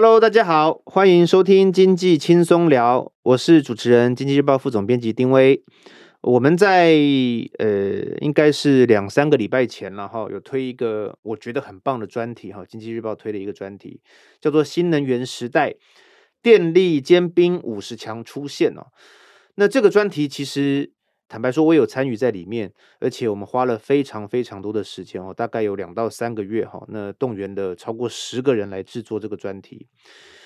Hello，大家好，欢迎收听经济轻松聊，我是主持人，经济日报副总编辑丁威。我们在呃，应该是两三个礼拜前了哈，有推一个我觉得很棒的专题哈，经济日报推的一个专题，叫做“新能源时代，电力尖兵五十强出现”哦。那这个专题其实坦白说，我有参与在里面，而且我们花了非常非常多的时间哦，大概有两到三个月哈，那动员了超过十个人来制作这个专题。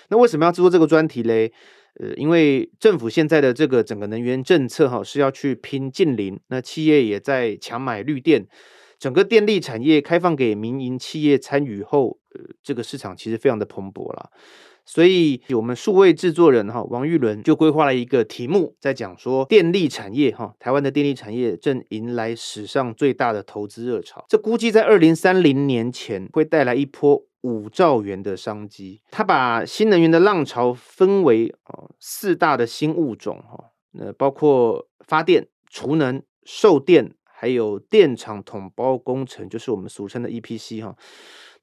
那为什么要制作这个专题嘞？呃，因为政府现在的这个整个能源政策哈是要去拼近邻，那企业也在抢买绿电，整个电力产业开放给民营企业参与后，呃，这个市场其实非常的蓬勃了。所以，我们数位制作人哈王玉伦就规划了一个题目，在讲说电力产业哈，台湾的电力产业正迎来史上最大的投资热潮，这估计在二零三零年前会带来一波。五兆元的商机，他把新能源的浪潮分为哦四大的新物种哈，那包括发电、储能、售电，还有电厂统包工程，就是我们俗称的 EPC 哈。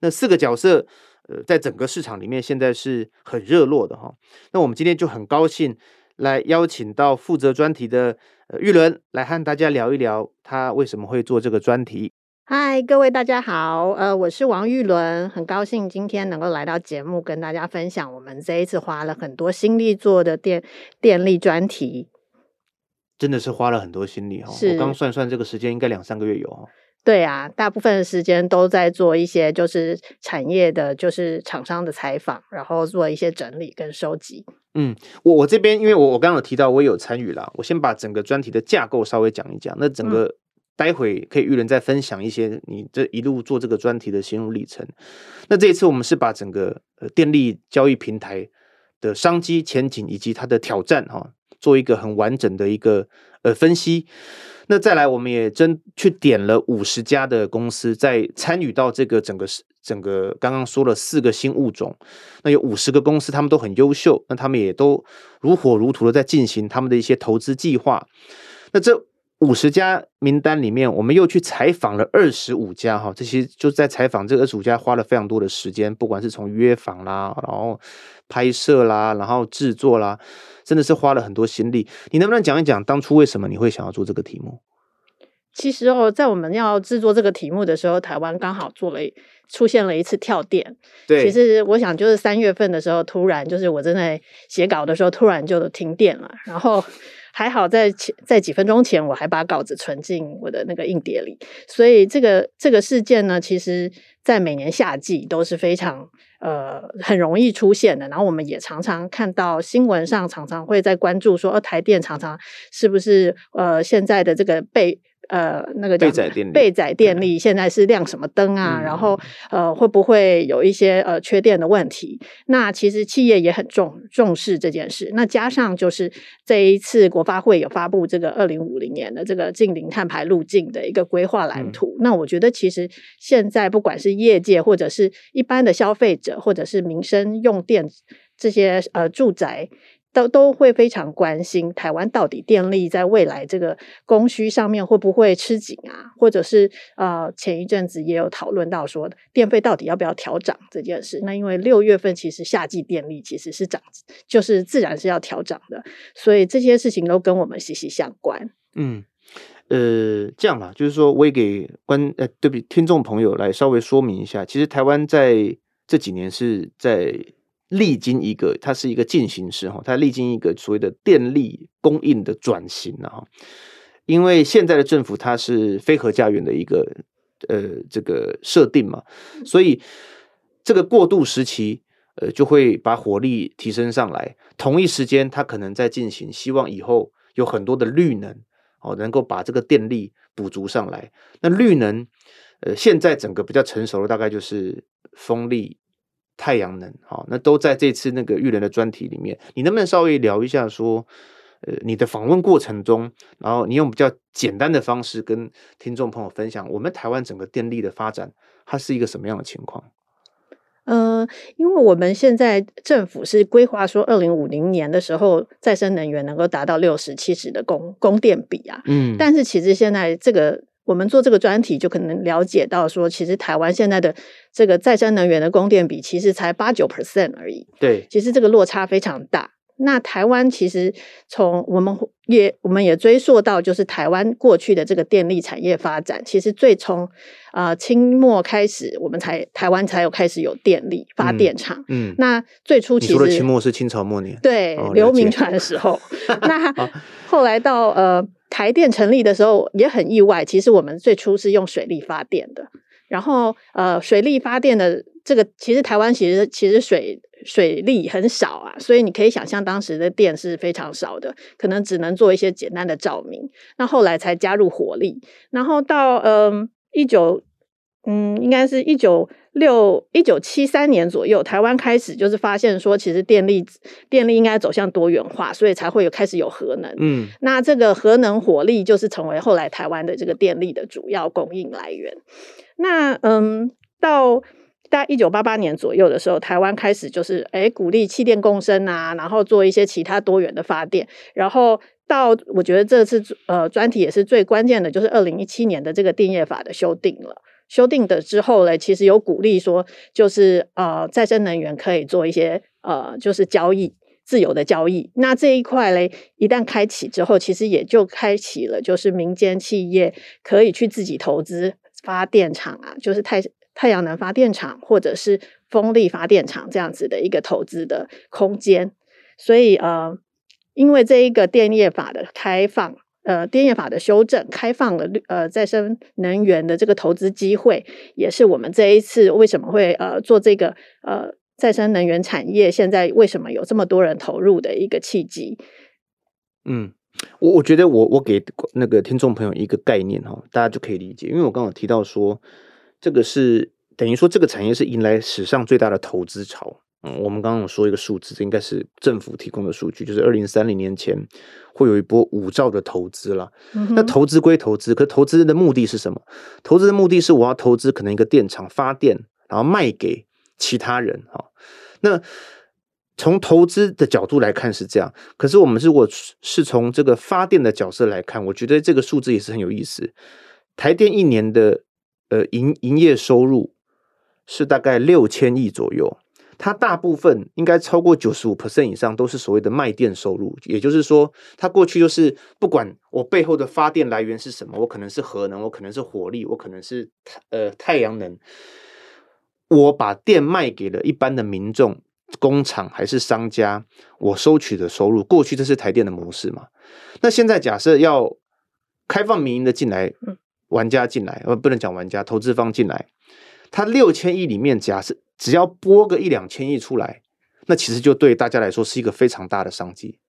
那四个角色，呃，在整个市场里面现在是很热络的哈。那我们今天就很高兴来邀请到负责专题的呃玉伦来和大家聊一聊，他为什么会做这个专题。嗨，各位大家好，呃，我是王玉伦，很高兴今天能够来到节目，跟大家分享我们这一次花了很多心力做的电电力专题。真的是花了很多心力哈，是我刚算算这个时间应该两三个月有哈。对啊，大部分的时间都在做一些就是产业的，就是厂商的采访，然后做一些整理跟收集。嗯，我我这边因为我我刚刚有提到我也有参与啦，我先把整个专题的架构稍微讲一讲，那整个、嗯。待会可以玉人再分享一些你这一路做这个专题的心路历程。那这一次我们是把整个呃电力交易平台的商机前景以及它的挑战哈，做一个很完整的一个呃分析。那再来，我们也真去点了五十家的公司在参与到这个整个是整个刚刚说了四个新物种，那有五十个公司，他们都很优秀，那他们也都如火如荼的在进行他们的一些投资计划。那这。五十家名单里面，我们又去采访了二十五家哈，这些就在采访这二十五家花了非常多的时间，不管是从约访啦，然后拍摄啦，然后制作啦，真的是花了很多心力。你能不能讲一讲当初为什么你会想要做这个题目？其实哦，在我们要制作这个题目的时候，台湾刚好做了出现了一次跳电。对，其实我想就是三月份的时候，突然就是我正在写稿的时候，突然就停电了，然后。还好在前在几分钟前，我还把稿子存进我的那个硬碟里，所以这个这个事件呢，其实在每年夏季都是非常呃很容易出现的。然后我们也常常看到新闻上常常会在关注说，呃，台电常常是不是呃现在的这个被。呃，那个叫备载电力，备载电力现在是亮什么灯啊？嗯、然后呃，会不会有一些呃缺电的问题？那其实企业也很重重视这件事。那加上就是这一次国发会有发布这个二零五零年的这个近零碳排路径的一个规划蓝图。嗯、那我觉得其实现在不管是业界或者是一般的消费者，或者是民生用电这些呃住宅。都都会非常关心台湾到底电力在未来这个供需上面会不会吃紧啊？或者是呃前一阵子也有讨论到说电费到底要不要调涨这件事。那因为六月份其实夏季电力其实是涨，就是自然是要调涨的，所以这些事情都跟我们息息相关。嗯，呃，这样吧，就是说我也给观呃对比听众朋友来稍微说明一下，其实台湾在这几年是在。历经一个，它是一个进行式哈，它历经一个所谓的电力供应的转型哈，因为现在的政府它是非核家园的一个呃这个设定嘛，所以这个过渡时期呃就会把火力提升上来，同一时间它可能在进行，希望以后有很多的绿能哦能够把这个电力补足上来。那绿能呃现在整个比较成熟的大概就是风力。太阳能，好，那都在这次那个玉人的专题里面。你能不能稍微聊一下，说，呃，你的访问过程中，然后你用比较简单的方式跟听众朋友分享，我们台湾整个电力的发展，它是一个什么样的情况？呃，因为我们现在政府是规划说，二零五零年的时候，再生能源能够达到六十七十的供供电比啊，嗯，但是其实现在这个。我们做这个专题，就可能了解到说，其实台湾现在的这个再生能源的供电比，其实才八九 percent 而已。对，其实这个落差非常大。那台湾其实从我们也我们也追溯到，就是台湾过去的这个电力产业发展，其实最从啊清末开始，我们才台湾才有开始有电力发电厂。嗯，嗯那最初其实清末是清朝末年，对，刘铭传的时候。那后来到呃台电成立的时候，也很意外，其实我们最初是用水力发电的。然后呃水力发电的这个，其实台湾其实其实水。水力很少啊，所以你可以想象当时的电是非常少的，可能只能做一些简单的照明。那后来才加入火力，然后到嗯一九嗯应该是一九六一九七三年左右，台湾开始就是发现说，其实电力电力应该走向多元化，所以才会有开始有核能。嗯，那这个核能火力就是成为后来台湾的这个电力的主要供应来源。那嗯到。大概一九八八年左右的时候，台湾开始就是诶鼓励气电共生啊，然后做一些其他多元的发电。然后到我觉得这次呃专题也是最关键的，就是二零一七年的这个电业法的修订了。修订的之后呢，其实有鼓励说，就是呃再生能源可以做一些呃就是交易自由的交易。那这一块嘞，一旦开启之后，其实也就开启了，就是民间企业可以去自己投资发电厂啊，就是太。太阳能发电厂或者是风力发电厂这样子的一个投资的空间，所以呃，因为这一个电业法的开放，呃，电业法的修正，开放了绿呃再生能源的这个投资机会，也是我们这一次为什么会呃做这个呃再生能源产业现在为什么有这么多人投入的一个契机。嗯，我我觉得我我给那个听众朋友一个概念哈，大家就可以理解，因为我刚刚提到说。这个是等于说，这个产业是迎来史上最大的投资潮。嗯，我们刚刚有说一个数字，这应该是政府提供的数据，就是二零三零年前会有一波五兆的投资了。嗯、那投资归投资，可投资的目的是什么？投资的目的是我要投资可能一个电厂发电，然后卖给其他人。哈，那从投资的角度来看是这样，可是我们如果是从这个发电的角色来看，我觉得这个数字也是很有意思。台电一年的。呃，营营业收入是大概六千亿左右，它大部分应该超过九十五 percent 以上都是所谓的卖电收入，也就是说，它过去就是不管我背后的发电来源是什么，我可能是核能，我可能是火力，我可能是呃太阳能，我把电卖给了一般的民众、工厂还是商家，我收取的收入，过去这是台电的模式嘛？那现在假设要开放民营的进来，嗯。玩家进来，呃，不能讲玩家，投资方进来，他六千亿里面，假设只要拨个一两千亿出来，那其实就对大家来说是一个非常大的商机，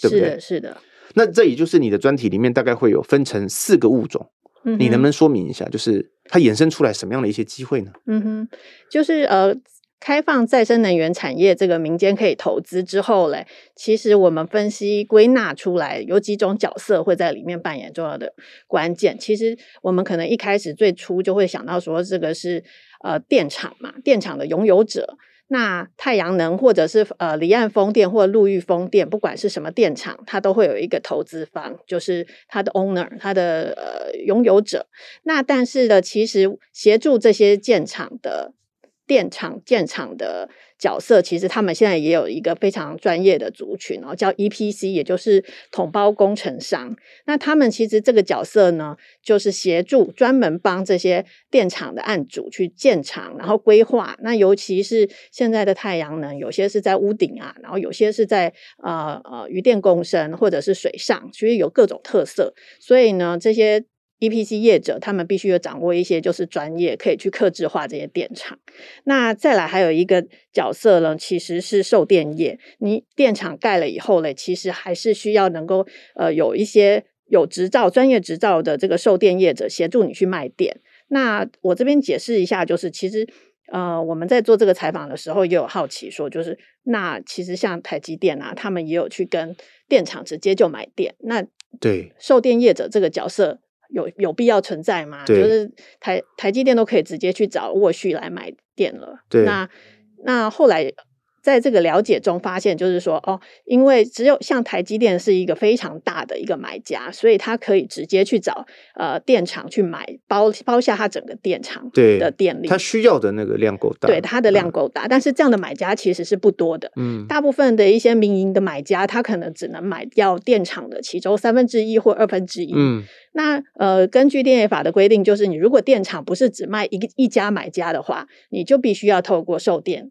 对不对？是的，是的。那这也就是你的专题里面大概会有分成四个物种，嗯，你能不能说明一下，就是它衍生出来什么样的一些机会呢？嗯哼，就是呃。开放再生能源产业，这个民间可以投资之后嘞，其实我们分析归纳出来有几种角色会在里面扮演重要的关键。其实我们可能一开始最初就会想到说，这个是呃电厂嘛，电厂的拥有者。那太阳能或者是呃离岸风电或陆域风电，不管是什么电厂，它都会有一个投资方，就是它的 owner，它的呃拥有者。那但是呢，其实协助这些建厂的。电厂建厂的角色，其实他们现在也有一个非常专业的族群哦，叫 EPC，也就是统包工程商。那他们其实这个角色呢，就是协助专门帮这些电厂的案主去建厂，然后规划。那尤其是现在的太阳能，有些是在屋顶啊，然后有些是在呃呃渔电共生或者是水上，所以有各种特色。所以呢，这些。EPC 业者，他们必须要掌握一些就是专业，可以去克制化这些电厂。那再来还有一个角色呢，其实是售电业。你电厂盖了以后嘞，其实还是需要能够呃有一些有执照、专业执照的这个售电业者协助你去卖电。那我这边解释一下，就是其实呃我们在做这个采访的时候也有好奇说，就是那其实像台积电啊，他们也有去跟电厂直接就买电。那对售电业者这个角色。有有必要存在吗？就是台台积电都可以直接去找沃旭来买电了。对那那后来在这个了解中发现，就是说哦，因为只有像台积电是一个非常大的一个买家，所以他可以直接去找呃电厂去买包包下他整个电厂的电力，他需要的那个量够大，对，他的量够大，嗯，但是这样的买家其实是不多的，嗯，大部分的一些民营的买家，他可能只能买掉电厂的其中三分之一或二分之一，嗯。那呃，根据电业法的规定，就是你如果电厂不是只卖一个一家买家的话，你就必须要透过售电，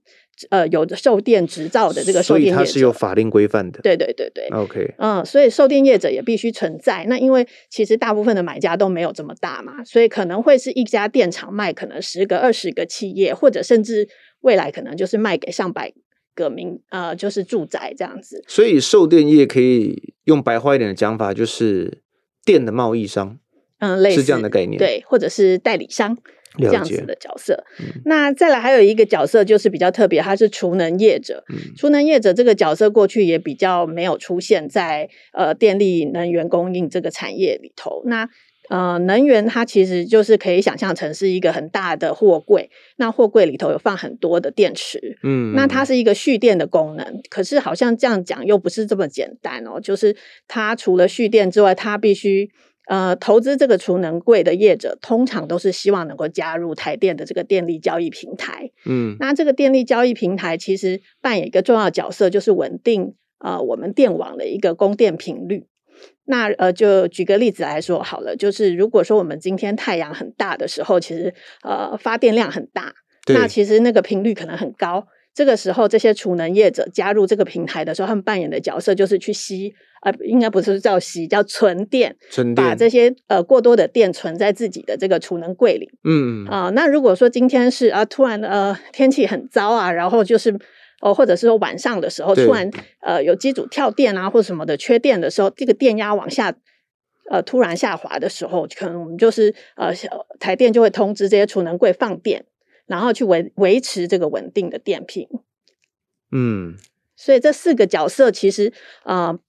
呃，有的售电执照的这个售电业者，所以它是有法令规范的。对对对对，OK，嗯，所以售电业者也必须存在。那因为其实大部分的买家都没有这么大嘛，所以可能会是一家电厂卖可能十个、二十个企业，或者甚至未来可能就是卖给上百个民呃，就是住宅这样子。所以售电业可以用白话一点的讲法，就是。电的贸易商，嗯，类似是这样的概念，对，或者是代理商这样子的角色。嗯、那再来还有一个角色就是比较特别，他是储能业者。嗯、储能业者这个角色过去也比较没有出现在呃电力能源供应这个产业里头。那呃，能源它其实就是可以想象成是一个很大的货柜，那货柜里头有放很多的电池，嗯，那它是一个蓄电的功能。可是好像这样讲又不是这么简单哦，就是它除了蓄电之外，它必须呃投资这个储能柜的业者，通常都是希望能够加入台电的这个电力交易平台，嗯，那这个电力交易平台其实扮演一个重要角色，就是稳定呃我们电网的一个供电频率。那呃，就举个例子来说好了，就是如果说我们今天太阳很大的时候，其实呃发电量很大，那其实那个频率可能很高。这个时候，这些储能业者加入这个平台的时候，他们扮演的角色就是去吸，呃，应该不是叫吸，叫存电，存电，把这些呃过多的电存在自己的这个储能柜里。嗯啊、呃，那如果说今天是啊，突然呃天气很糟啊，然后就是。哦，或者是说晚上的时候，突然呃有机组跳电啊，或什么的缺电的时候，这个电压往下呃突然下滑的时候，可能我们就是呃台电就会通知这些储能柜放电，然后去维维持这个稳定的电频。嗯，所以这四个角色其实呃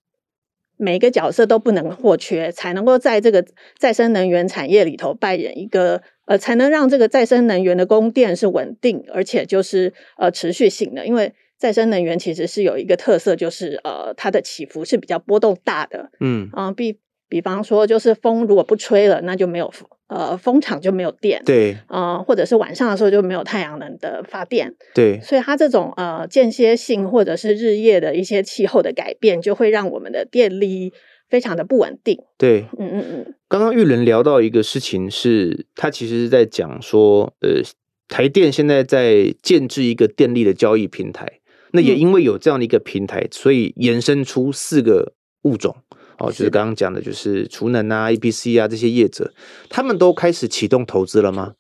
每个角色都不能或缺，才能够在这个再生能源产业里头扮演一个。呃，才能让这个再生能源的供电是稳定，而且就是呃持续性的。因为再生能源其实是有一个特色，就是呃它的起伏是比较波动大的。嗯，啊、呃，比比方说，就是风如果不吹了，那就没有呃风场就没有电。对，呃，或者是晚上的时候就没有太阳能的发电。对，所以它这种呃间歇性或者是日夜的一些气候的改变，就会让我们的电力。非常的不稳定。对，嗯嗯嗯。刚刚玉伦聊到一个事情是，是他其实是在讲说，呃，台电现在在建制一个电力的交易平台。那也因为有这样的一个平台，嗯、所以延伸出四个物种哦，就是刚刚讲的，就是储能啊、EPC 啊这些业者，他们都开始启动投资了吗？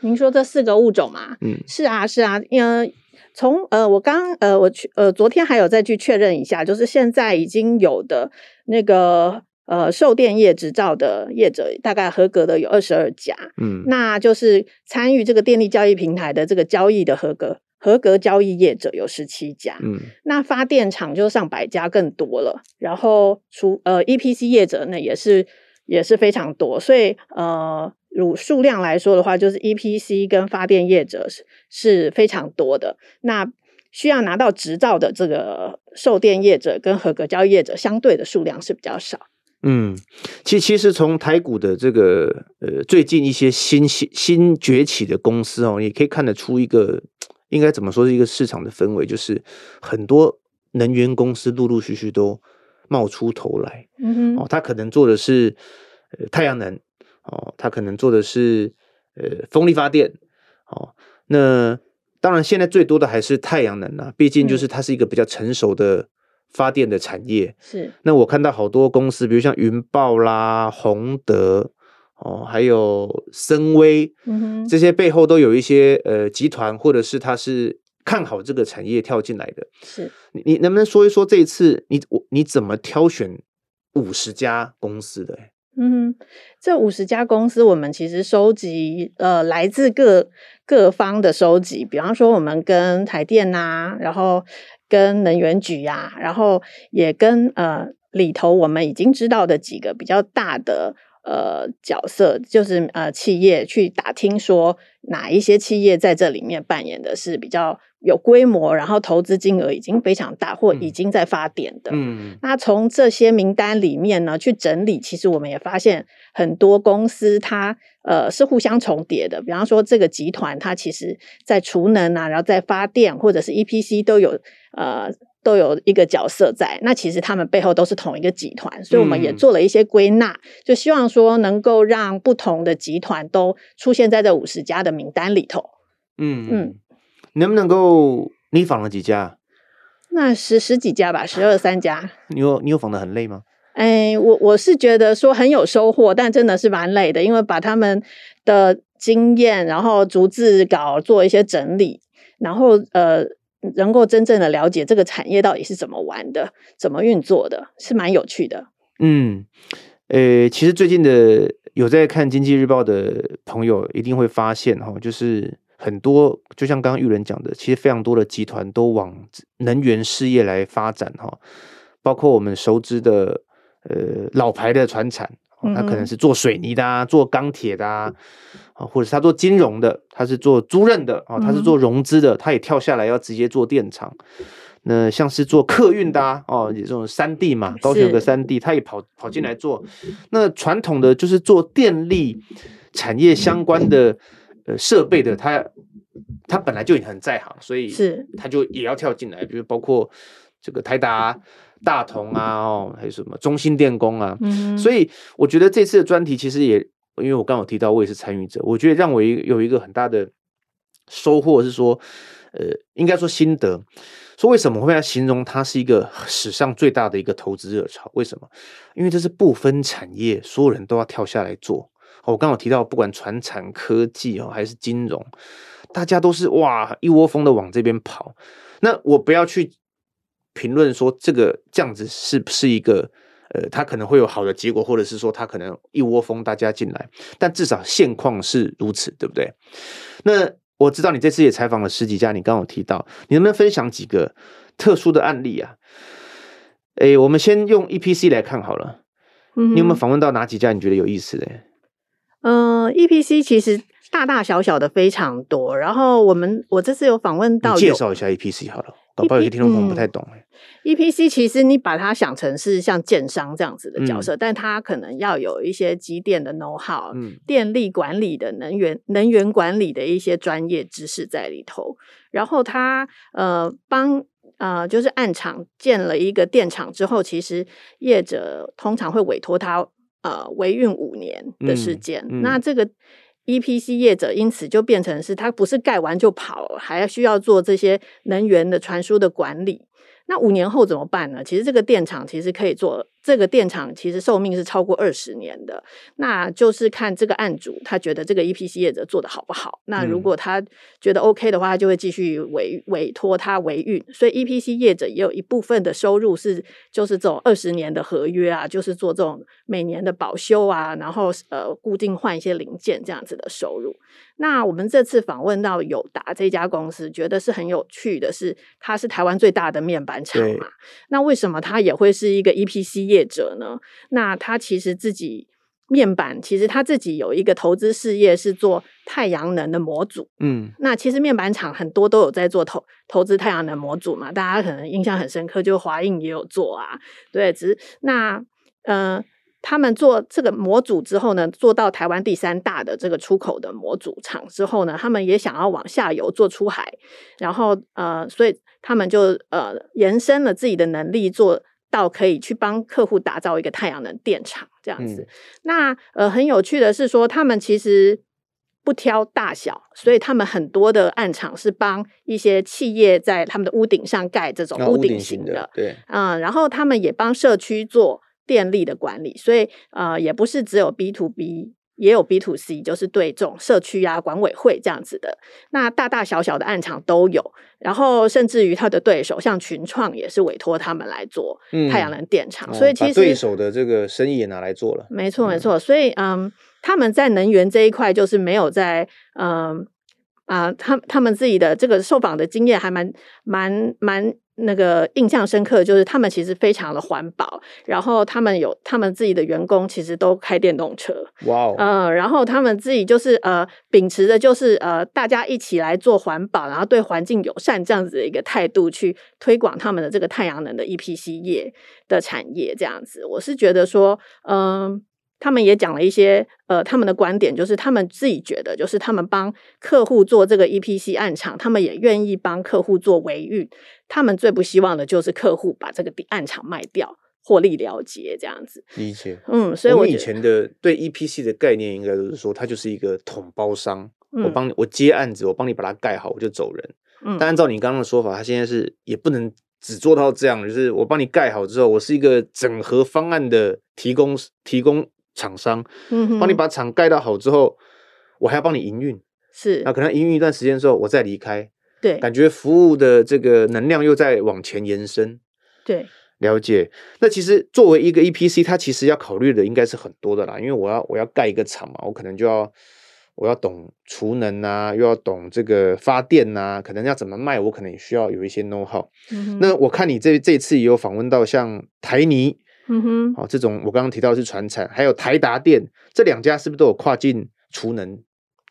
您说这四个物种吗？嗯，是啊，是啊，因为。从呃，我刚呃，我去呃，昨天还有再去确认一下，就是现在已经有的那个呃售电业执照的业者，大概合格的有二十二家，嗯，那就是参与这个电力交易平台的这个交易的合格合格交易业者有十七家，嗯，那发电厂就上百家更多了，然后除呃 EPC 业者呢也是也是非常多，所以呃。如数量来说的话，就是 EPC 跟发电业者是是非常多的。那需要拿到执照的这个售电业者跟合格交易业者，相对的数量是比较少。嗯，其其实从台股的这个呃最近一些新新新崛起的公司哦，也可以看得出一个应该怎么说是一个市场的氛围，就是很多能源公司陆陆续续都冒出头来。嗯哼，哦，他可能做的是呃太阳能。哦，他可能做的是呃风力发电，哦，那当然现在最多的还是太阳能啊，毕竟就是它是一个比较成熟的发电的产业。是、嗯，那我看到好多公司，比如像云豹啦、宏德哦，还有森威，嗯哼，这些背后都有一些呃集团，或者是他是看好这个产业跳进来的。是，你你能不能说一说这一次你我你怎么挑选五十家公司的？嗯，这五十家公司，我们其实收集呃来自各各方的收集，比方说我们跟台电啊，然后跟能源局呀、啊，然后也跟呃里头我们已经知道的几个比较大的呃角色，就是呃企业去打听说哪一些企业在这里面扮演的是比较有规模，然后投资金额已经非常大，或已经在发电的。嗯，那从这些名单里面呢，去整理，其实我们也发现很多公司它呃是互相重叠的。比方说，这个集团它其实在储能啊，然后在发电或者是 EPC 都有呃都有一个角色在。那其实他们背后都是同一个集团，所以我们也做了一些归纳，嗯、就希望说能够让不同的集团都出现在这五十家的名单里头。嗯嗯。嗯能不能够？你访了几家？那十十几家吧，十二三家。你有你有访的很累吗？哎，我我是觉得说很有收获，但真的是蛮累的，因为把他们的经验，然后逐字稿做一些整理，然后呃，能够真正的了解这个产业到底是怎么玩的，怎么运作的，是蛮有趣的。嗯，呃，其实最近的有在看《经济日报》的朋友一定会发现哈，就是。很多就像刚刚玉人讲的，其实非常多的集团都往能源事业来发展哈，包括我们熟知的呃老牌的船产，它可能是做水泥的啊，做钢铁的啊，或者是他做金融的，他是做租赁的啊，他是做融资的，他也跳下来要直接做电厂。那像是做客运的啊，哦，这种三 D 嘛，高雄有个三 D，，他也跑跑进来做。那传统的就是做电力产业相关的。呃，设备的他，他本来就已经很在行，所以是他就也要跳进来，比如包括这个台达、大同啊，哦，还有什么中兴电工啊，嗯，所以我觉得这次的专题其实也，因为我刚好提到我也是参与者，我觉得让我有一个很大的收获是说，呃，应该说心得，说为什么会要形容它是一个史上最大的一个投资热潮？为什么？因为这是不分产业，所有人都要跳下来做。我刚好提到，不管传产科技哦，还是金融，大家都是哇一窝蜂的往这边跑。那我不要去评论说这个这样子是不是一个呃，它可能会有好的结果，或者是说它可能一窝蜂大家进来，但至少现况是如此，对不对？那我知道你这次也采访了十几家，你刚刚有提到，你能不能分享几个特殊的案例啊？哎，我们先用 EPC 来看好了。嗯，你有没有访问到哪几家你觉得有意思的？嗯、呃、，EPC 其实大大小小的非常多。然后我们我这次有访问到，介绍一下 EPC 好了，搞不好有些听众朋友不太懂、嗯。EPC 其实你把它想成是像建商这样子的角色，嗯、但它可能要有一些机电的 know how，嗯，电力管理的能源能源管理的一些专业知识在里头。然后它呃帮呃就是案场建了一个电厂之后，其实业者通常会委托他。呃，维运五年的时间，那这个 EPC 业者因此就变成是，他不是盖完就跑，还需要做这些能源的传输的管理。那五年后怎么办呢？其实这个电厂其实可以做。这个电厂其实寿命是超过二十年的，那就是看这个案主他觉得这个 EPC 业者做的好不好。那如果他觉得 OK 的话，他就会继续委委托他维运。所以 EPC 业者也有一部分的收入是就是这种二十年的合约啊，就是做这种每年的保修啊，然后呃固定换一些零件这样子的收入。那我们这次访问到友达这家公司，觉得是很有趣的是，它是台湾最大的面板厂嘛。那为什么它也会是一个 EPC 业者呢？那它其实自己面板，其实它自己有一个投资事业是做太阳能的模组。嗯，那其实面板厂很多都有在做投投资太阳能模组嘛，大家可能印象很深刻，就华映也有做啊。对，只是那呃。他们做这个模组之后呢，做到台湾第三大的这个出口的模组厂之后呢，他们也想要往下游做出海，然后呃，所以他们就呃延伸了自己的能力，做到可以去帮客户打造一个太阳能电厂这样子。嗯、那呃很有趣的是说，他们其实不挑大小，所以他们很多的暗场是帮一些企业在他们的屋顶上盖这种屋顶型的，啊、对，嗯，然后他们也帮社区做。电力的管理，所以呃，也不是只有 B to B，也有 B to C，就是对这种社区啊、管委会这样子的。那大大小小的暗场都有，然后甚至于他的对手像群创也是委托他们来做太阳能电厂，嗯、所以其实、哦、对手的这个生意也拿来做了。没错，没错。所以嗯，他们在能源这一块就是没有在嗯。啊，他他们自己的这个受访的经验还蛮蛮蛮那个印象深刻，就是他们其实非常的环保，然后他们有他们自己的员工，其实都开电动车。哇哦，呃，然后他们自己就是呃，秉持的就是呃，大家一起来做环保，然后对环境友善这样子的一个态度去推广他们的这个太阳能的 EPC 业的产业，这样子，我是觉得说，嗯、呃。他们也讲了一些，呃，他们的观点就是他们自己觉得，就是他们帮客户做这个 EPC 案场，他们也愿意帮客户做维运。他们最不希望的就是客户把这个案场卖掉，获利了结这样子。理解，嗯，所以我，我以前的对 EPC 的概念，应该都是说，它就是一个统包商，嗯、我帮你，我接案子，我帮你把它盖好，我就走人。嗯，但按照你刚刚的说法，他现在是也不能只做到这样，就是我帮你盖好之后，我是一个整合方案的提供提供。厂商，嗯，帮你把厂盖到好之后，我还要帮你营运，是，那可能营运一段时间之后，我再离开，对，感觉服务的这个能量又在往前延伸，对，了解。那其实作为一个 EPC，它其实要考虑的应该是很多的啦，因为我要我要盖一个厂嘛，我可能就要我要懂储能啊，又要懂这个发电啊，可能要怎么卖，我可能也需要有一些 know how。那我看你这这次也有访问到像台泥。嗯哼，好，这种我刚刚提到的是船产，还有台达电这两家是不是都有跨境储能？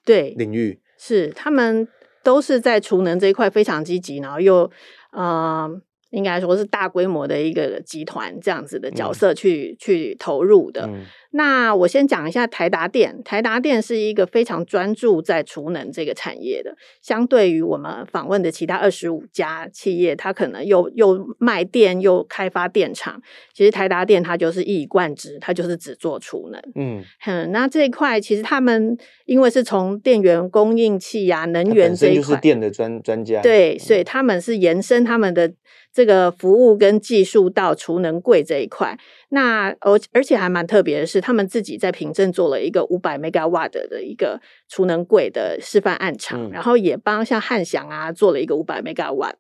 对，领域是他们都是在储能这一块非常积极，然后又啊、呃，应该说是大规模的一个集团这样子的角色去、嗯、去投入的。嗯那我先讲一下台达电，台达电是一个非常专注在储能这个产业的，相对于我们访问的其他二十五家企业，它可能又又卖电又开发电厂，其实台达电它就是一以贯之，它就是只做储能。嗯，嗯，那这一块其实他们因为是从电源供应器啊、能源这一块，就是电的专专家，对，所以他们是延伸他们的这个服务跟技术到储能柜这一块。那而而且还蛮特别的是，他们自己在平镇做了一个五百 megawatt 的一个储能柜的示范案场，嗯、然后也帮像汉翔啊做了一个五百 megawatt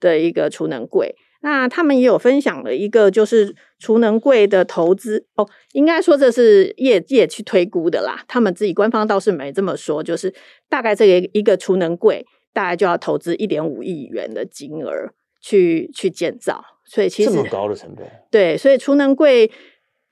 的一个储能柜。那他们也有分享了一个就是储能柜的投资哦，应该说这是业业去推估的啦。他们自己官方倒是没这么说，就是大概这个一个储能柜大概就要投资一点五亿元的金额去去建造。所以其实这么高的成本，对，所以储能柜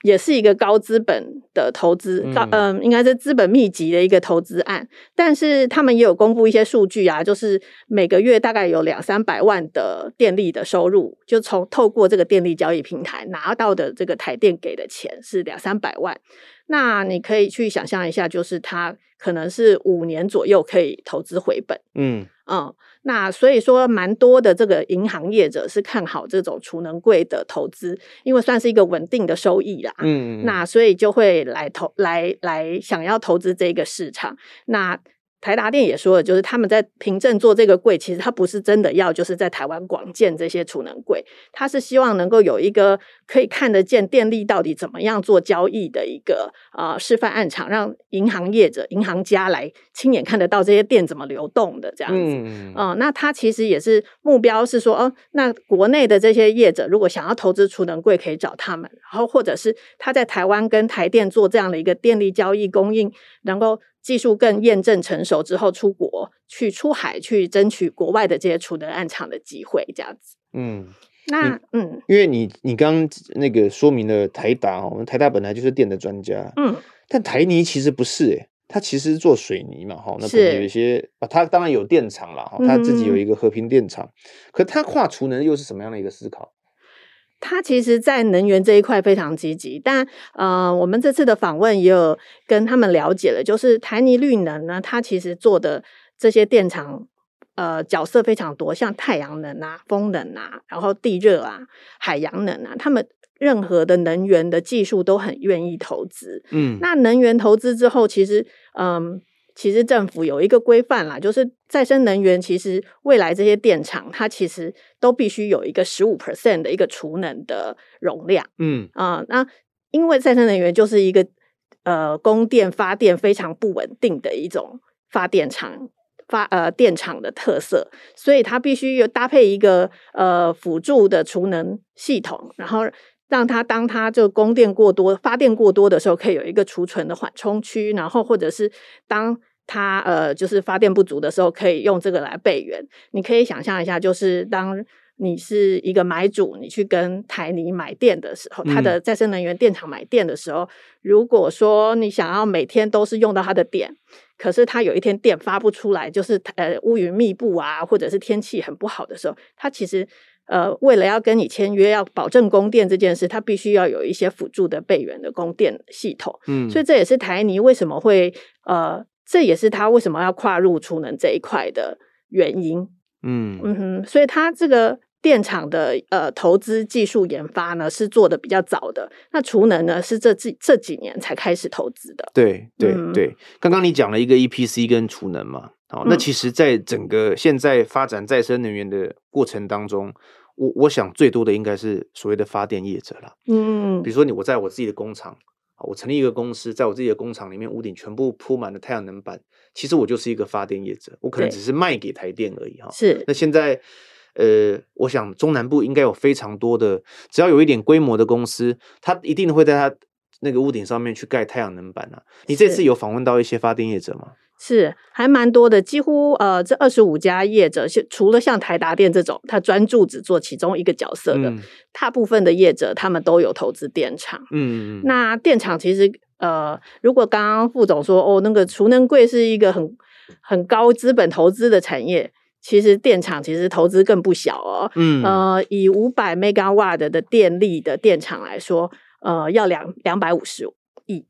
也是一个高资本的投资，高嗯、呃，应该是资本密集的一个投资案。但是他们也有公布一些数据啊，就是每个月大概有两三百万的电力的收入，就从透过这个电力交易平台拿到的这个台电给的钱是两三百万。那你可以去想象一下，就是它可能是五年左右可以投资回本。嗯嗯。那所以说，蛮多的这个银行业者是看好这种储能柜的投资，因为算是一个稳定的收益啦。嗯，那所以就会来投来来想要投资这个市场。那台达电也说了，就是他们在凭证做这个柜，其实他不是真的要就是在台湾广建这些储能柜，他是希望能够有一个可以看得见电力到底怎么样做交易的一个呃示范案场，让银行业者、银行家来亲眼看得到这些电怎么流动的这样子。嗯，呃，那他其实也是目标是说，哦，那国内的这些业者如果想要投资储能柜，可以找他们，然后或者是他在台湾跟台电做这样的一个电力交易供应，能够。技术更验证成熟之后，出国去出海去争取国外的这些储能暗场的机会，这样子。嗯，那嗯，因为你你刚刚那个说明了台达，我们台达本来就是电的专家，嗯，但台泥其实不是诶，它其实是做水泥嘛，哈，那可能有一些啊，它当然有电厂了，哈，它自己有一个和平电厂，嗯、可它跨储能又是什么样的一个思考？他其实，在能源这一块非常积极，但呃，我们这次的访问也有跟他们了解了，就是台泥绿能呢，它其实做的这些电厂，呃，角色非常多，像太阳能啊、风能啊，然后地热啊、海洋能啊，他们任何的能源的技术都很愿意投资。嗯，那能源投资之后，其实，嗯、呃。其实政府有一个规范啦，就是再生能源，其实未来这些电厂，它其实都必须有一个十五 percent 的一个储能的容量。嗯啊、呃，那因为再生能源就是一个呃供电发电非常不稳定的一种发电厂发呃电厂的特色，所以它必须有搭配一个呃辅助的储能系统，然后让它当它就供电过多、发电过多的时候，可以有一个储存的缓冲区，然后或者是当它呃，就是发电不足的时候，可以用这个来备援。你可以想象一下，就是当你是一个买主，你去跟台泥买电的时候，它的再生能源电厂买电的时候，嗯、如果说你想要每天都是用到它的电，可是它有一天电发不出来，就是呃乌云密布啊，或者是天气很不好的时候，它其实呃为了要跟你签约，要保证供电这件事，它必须要有一些辅助的备援的供电系统。嗯，所以这也是台泥为什么会呃，这也是它为什么要跨入储能这一块的原因。嗯嗯哼，所以它这个。电厂的呃投资技术研发呢是做的比较早的，那储能呢是这这这几年才开始投资的。对对对，刚刚你讲了一个 EPC 跟储能嘛，好，那其实在整个现在发展再生能源的过程当中，我我想最多的应该是所谓的发电业者了。嗯，比如说你我在我自己的工厂，我成立一个公司，在我自己的工厂里面屋顶全部铺满了太阳能板，其实我就是一个发电业者，我可能只是卖给台电而已哈。是，那现在。呃，我想中南部应该有非常多的，只要有一点规模的公司，它一定会在它那个屋顶上面去盖太阳能板啊。你这次有访问到一些发电业者吗？是，还蛮多的，几乎呃，这二十五家业者，除了像台达电这种，他专注只做其中一个角色的，嗯、大部分的业者他们都有投资电厂。嗯嗯。那电厂其实呃，如果刚刚副总说哦，那个储能柜是一个很很高资本投资的产业。其实电厂其实投资更不小哦，嗯，呃，以五百 megawatt 的电力的电厂来说，呃，要两两百五十亿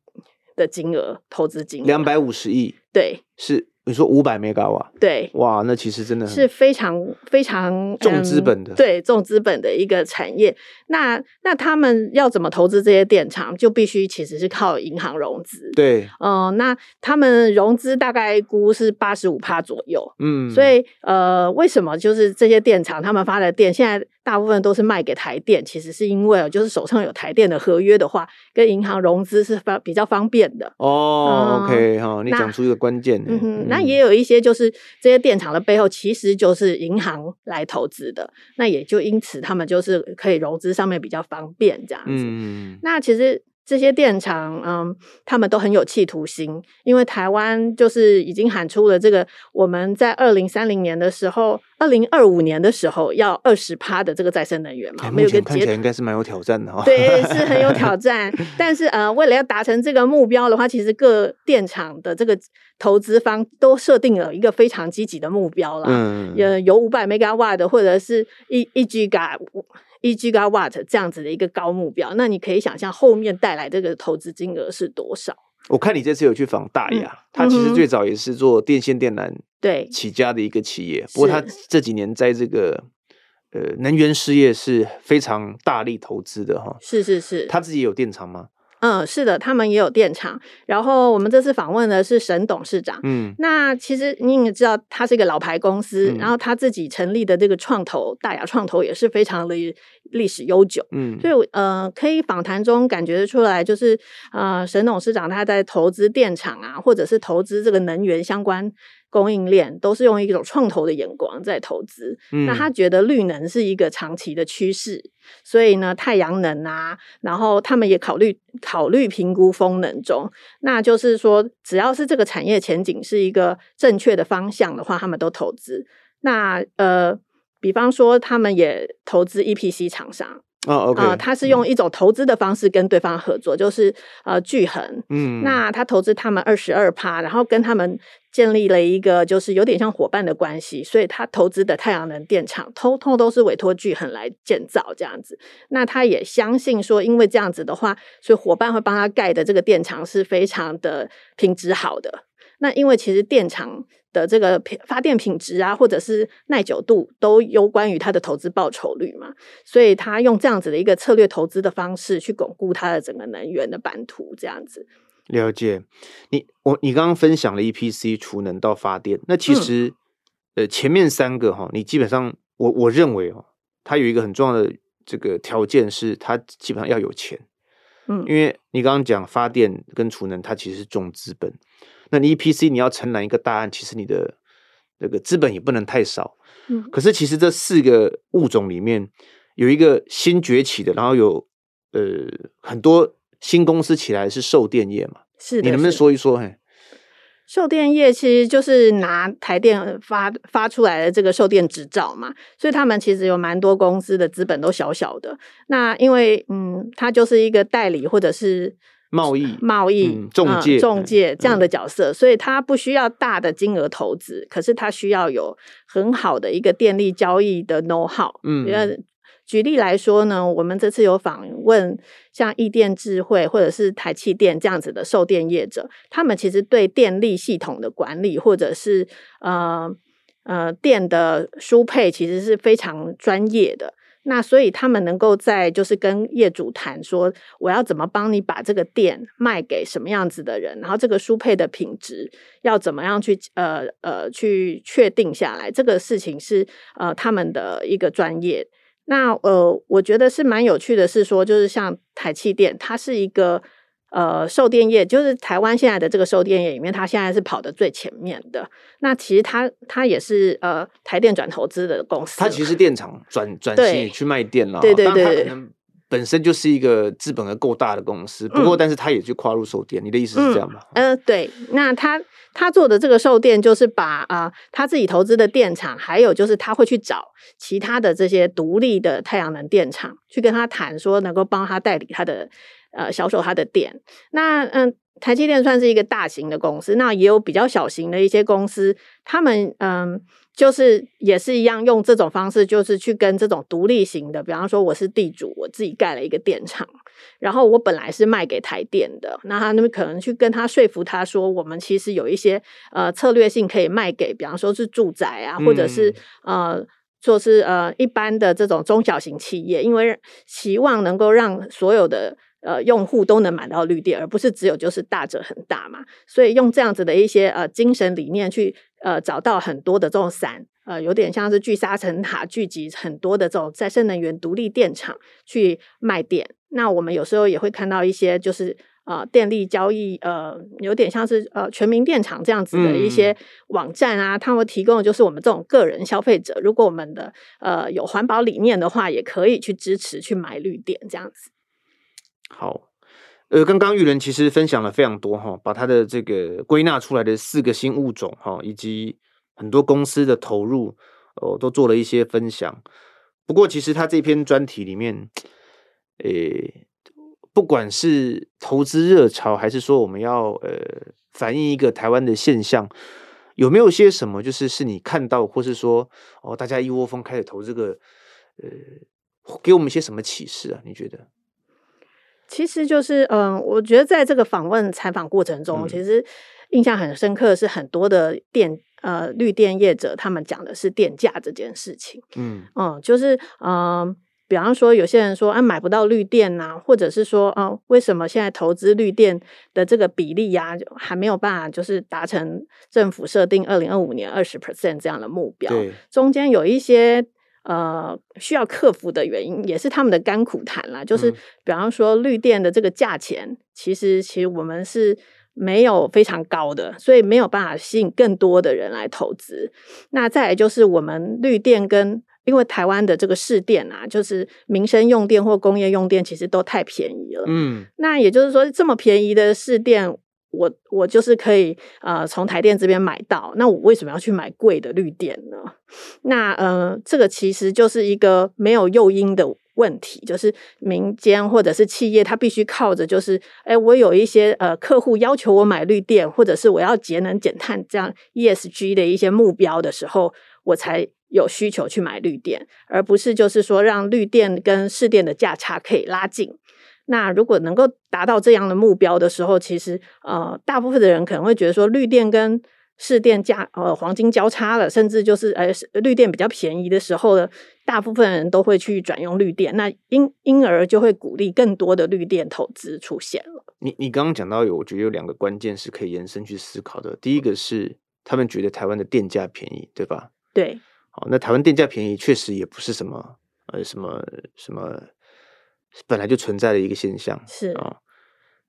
的金额投资金额，两百五十亿，对，是。你说五百 mega 对，哇，那其实真的是非常非常重资本的，嗯，对，重资本的一个产业。那那他们要怎么投资这些电厂，就必须其实是靠银行融资。对，呃，那他们融资大概估是八十五趴左右。嗯，所以呃，为什么就是这些电厂他们发的电现在？大部分都是卖给台电，其实是因为就是手上有台电的合约的话，跟银行融资是方比较方便的。哦、oh，OK 哈、嗯，你讲出一个关键。嗯哼，那也有一些就是这些电厂的背后其实就是银行来投资的，那也就因此他们就是可以融资上面比较方便这样子。嗯，那其实。这些电厂，嗯，他们都很有企图心，因为台湾就是已经喊出了这个，我们在二零三零年的时候，二零二五年的时候要二十趴的这个再生能源嘛，没有个看起来应该是蛮有挑战的哈。对，是很有挑战。但是呃，为了要达成这个目标的话，其实各电厂的这个投资方都设定了一个非常积极的目标啦。嗯，有有五百 megawatt 的，或者是一一 Giga。一 gigawatt 这样子的一个高目标，那你可以想象后面带来这个投资金额是多少？我看你这次有去访大雅，他、嗯、其实最早也是做电线电缆对起家的一个企业，不过他这几年在这个呃能源事业是非常大力投资的哈。是是是，他自己有电厂吗？嗯，是的，他们也有电厂。然后我们这次访问的是沈董事长。嗯，那其实你也知道，他是一个老牌公司，嗯、然后他自己成立的这个创投大雅创投也是非常的历史悠久。嗯，所以呃，可以访谈中感觉得出来，就是呃，沈董事长他在投资电厂啊，或者是投资这个能源相关。供应链都是用一种创投的眼光在投资，嗯，那他觉得绿能是一个长期的趋势，所以呢，太阳能啊，然后他们也考虑考虑评估风能中，那就是说，只要是这个产业前景是一个正确的方向的话，他们都投资。那呃，比方说，他们也投资 EPC 厂商。哦、oh，OK，呃，他是用一种投资的方式跟对方合作，嗯、就是呃聚恒，嗯，那他投资他们二十二趴，然后跟他们建立了一个就是有点像伙伴的关系，所以他投资的太阳能电厂，通通都是委托聚恒来建造这样子。那他也相信说，因为这样子的话，所以伙伴会帮他盖的这个电厂是非常的品质好的。那因为其实电厂的这个发电品质啊，或者是耐久度，都有关于它的投资报酬率嘛，所以他用这样子的一个策略投资的方式去巩固它的整个能源的版图，这样子。了解你，我你刚刚分享了 EPC 储能到发电，那其实、嗯、呃前面三个哈，你基本上我我认为哦，它有一个很重要的这个条件是它基本上要有钱，嗯，因为你刚刚讲发电跟储能，它其实是重资本。那你 EPC 你要承揽一个大案，其实你的那个资本也不能太少。嗯，可是其实这四个物种里面有一个新崛起的，然后有呃很多新公司起来是售电业嘛。是的，你能不能说一说？嘿，售电业其实就是拿台电发发出来的这个售电执照嘛，所以他们其实有蛮多公司的资本都小小的。那因为嗯，它就是一个代理或者是贸易贸易、嗯、中介、嗯、中介这样的角色，嗯、所以它不需要大的金额投资，可是它需要有很好的一个电力交易的 know how。嗯。举例来说呢，我们这次有访问像易电智慧或者是台气电这样子的售电业者，他们其实对电力系统的管理或者是呃呃电的输配其实是非常专业的。那所以他们能够在就是跟业主谈说，我要怎么帮你把这个店卖给什么样子的人，然后这个输配的品质要怎么样去呃呃去确定下来，这个事情是呃他们的一个专业。那呃，我觉得是蛮有趣的，是说就是像台气店，它是一个呃售电业，就是台湾现在的这个售电业里面，它现在是跑的最前面的。那其实它它也是呃台电转投资的公司，它其实电厂转转型去卖电了，对对对，对。本身就是一个资本额够大的公司，不过，但是他也去跨入售电，嗯、你的意思是这样吗？嗯、呃，对。那他他做的这个售电，就是把啊、呃、他自己投资的电厂，还有就是他会去找其他的这些独立的太阳能电厂，去跟他谈说能够帮他代理他的呃销售他的电。那嗯。呃台积电算是一个大型的公司，那也有比较小型的一些公司，他们嗯，就是也是一样用这种方式，就是去跟这种独立型的，比方说我是地主，我自己盖了一个电厂，然后我本来是卖给台电的，那他那边可能去跟他说服他说，我们其实有一些呃策略性可以卖给，比方说是住宅啊，或者是呃，说是呃一般的这种中小型企业，因为希望能够让所有的。呃，用户都能买到绿电，而不是只有就是大者很大嘛。所以用这样子的一些呃精神理念去呃找到很多的这种散呃，有点像是聚沙成塔，聚集很多的这种再生能源独立电厂去卖电。那我们有时候也会看到一些就是呃电力交易呃，有点像是呃全民电厂这样子的一些网站啊，他们提供的就是我们这种个人消费者，如果我们的呃有环保理念的话，也可以去支持去买绿电这样子。好，呃，刚刚玉人其实分享了非常多哈，把他的这个归纳出来的四个新物种哈，以及很多公司的投入哦，都做了一些分享。不过，其实他这篇专题里面，诶，不管是投资热潮，还是说我们要呃反映一个台湾的现象，有没有些什么，就是是你看到，或是说哦，大家一窝蜂开始投这个，呃，给我们一些什么启示啊？你觉得？其实就是，嗯，我觉得在这个访问采访过程中，嗯、其实印象很深刻的是很多的电呃绿电业者，他们讲的是电价这件事情。嗯嗯，就是嗯，比方说有些人说啊买不到绿电呐、啊，或者是说啊为什么现在投资绿电的这个比例呀、啊，还没有办法就是达成政府设定二零二五年二十 percent 这样的目标？对，中间有一些。呃，需要克服的原因也是他们的甘苦谈啦。就是比方说，绿电的这个价钱，其实其实我们是没有非常高的，所以没有办法吸引更多的人来投资。那再来就是我们绿电跟因为台湾的这个市电啊，就是民生用电或工业用电，其实都太便宜了。嗯，那也就是说，这么便宜的市电。我我就是可以呃从台电这边买到，那我为什么要去买贵的绿电呢？那呃这个其实就是一个没有诱因的问题，就是民间或者是企业，它必须靠着就是，哎，我有一些呃客户要求我买绿电，或者是我要节能减碳这样 ESG 的一些目标的时候，我才有需求去买绿电，而不是就是说让绿电跟市电的价差可以拉近。那如果能够达到这样的目标的时候，其实呃，大部分的人可能会觉得说，绿电跟市电价呃黄金交叉了，甚至就是呃绿电比较便宜的时候呢，大部分人都会去转用绿电，那因因而就会鼓励更多的绿电投资出现了。你你刚刚讲到有，我觉得有两个关键是可以延伸去思考的。第一个是他们觉得台湾的电价便宜，对吧？对。好，那台湾电价便宜确实也不是什么呃什么什么。本来就存在的一个现象是啊、哦，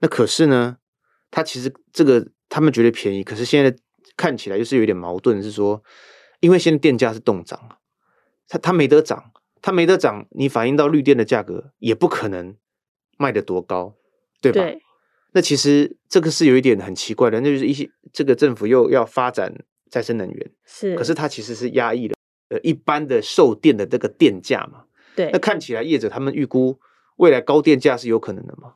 那可是呢，它其实这个他们觉得便宜，可是现在看起来就是有点矛盾，是说，因为现在电价是冻涨，它它没得涨，它没得涨，你反映到绿电的价格也不可能卖得多高，对吧？对。那其实这个是有一点很奇怪的，那就是一些这个政府又要发展再生能源，是，可是它其实是压抑了呃一般的售电的这个电价嘛。对，那看起来业者他们预估未来高电价是有可能的吗？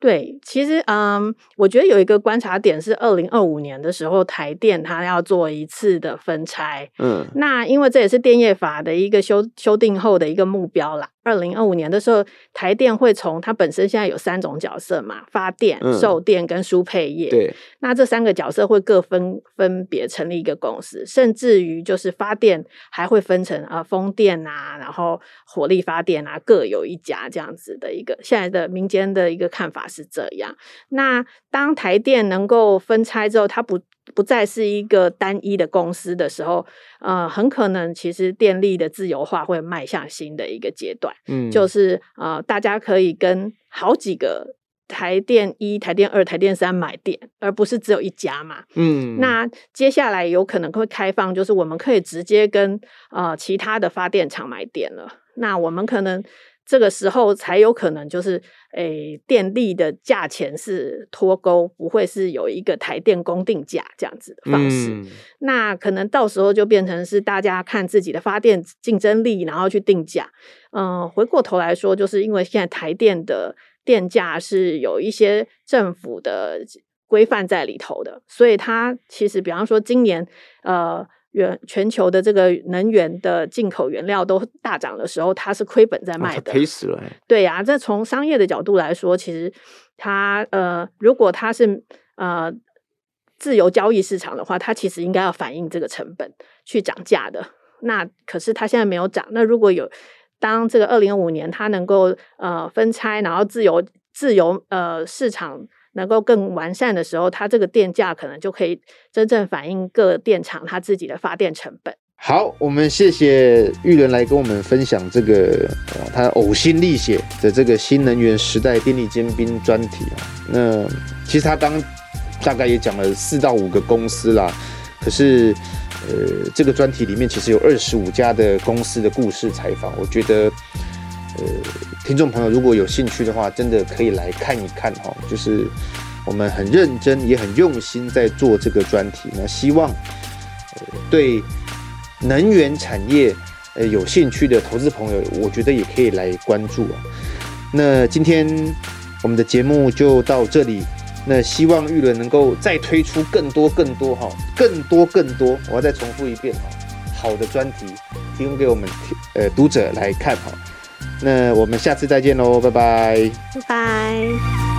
对，其实嗯，我觉得有一个观察点是，二零二五年的时候，台电它要做一次的分拆。嗯，那因为这也是电业法的一个修修订后的一个目标啦。二零二五年的时候，台电会从它本身现在有三种角色嘛，发电、售电跟输配业。对、嗯，那这三个角色会各分分别成立一个公司，甚至于就是发电还会分成啊风电啊，然后火力发电啊，各有一家这样子的一个现在的民间的一个看法是这样。那当台电能够分拆之后，它不。不再是一个单一的公司的时候，呃，很可能其实电力的自由化会迈向新的一个阶段。嗯，就是呃，大家可以跟好几个台电一、台电二、台电三买电，而不是只有一家嘛。嗯，那接下来有可能会开放，就是我们可以直接跟呃其他的发电厂买电了。那我们可能。这个时候才有可能，就是诶，电力的价钱是脱钩，不会是有一个台电公定价这样子的方式。嗯。那可能到时候就变成是大家看自己的发电竞争力，然后去定价。嗯，回过头来说，就是因为现在台电的电价是有一些政府的规范在里头的，所以它其实，比方说今年呃。原全球的这个能源的进口原料都大涨的时候，它是亏本在卖的，赔、哦、死了、欸。对呀、啊，这从商业的角度来说，其实它呃，如果它是呃自由交易市场的话，它其实应该要反映这个成本去涨价的。那可是它现在没有涨。那如果有当这个二零二五年它能够呃分拆，然后自由自由呃市场。能够更完善的时候，它这个电价可能就可以真正反映各电厂它自己的发电成本。好，我们谢谢玉伦来跟我们分享这个、他呕心沥血的这个新能源时代电力尖兵专题啊。那其实他刚大概也讲了四到五个公司啦，可是呃，这个专题里面其实有二十五家的公司的故事采访，我觉得。呃，听众朋友，如果有兴趣的话，真的可以来看一看哈。就是我们很认真，也很用心在做这个专题。那希望呃对能源产业呃有兴趣的投资朋友，我觉得也可以来关注啊。那今天我们的节目就到这里。那希望玉伦能够再推出更多更多哈，更多更多。我要再重复一遍哈，好的专题提供给我们呃读者来看哈。那我们下次再见喽，拜拜，拜拜。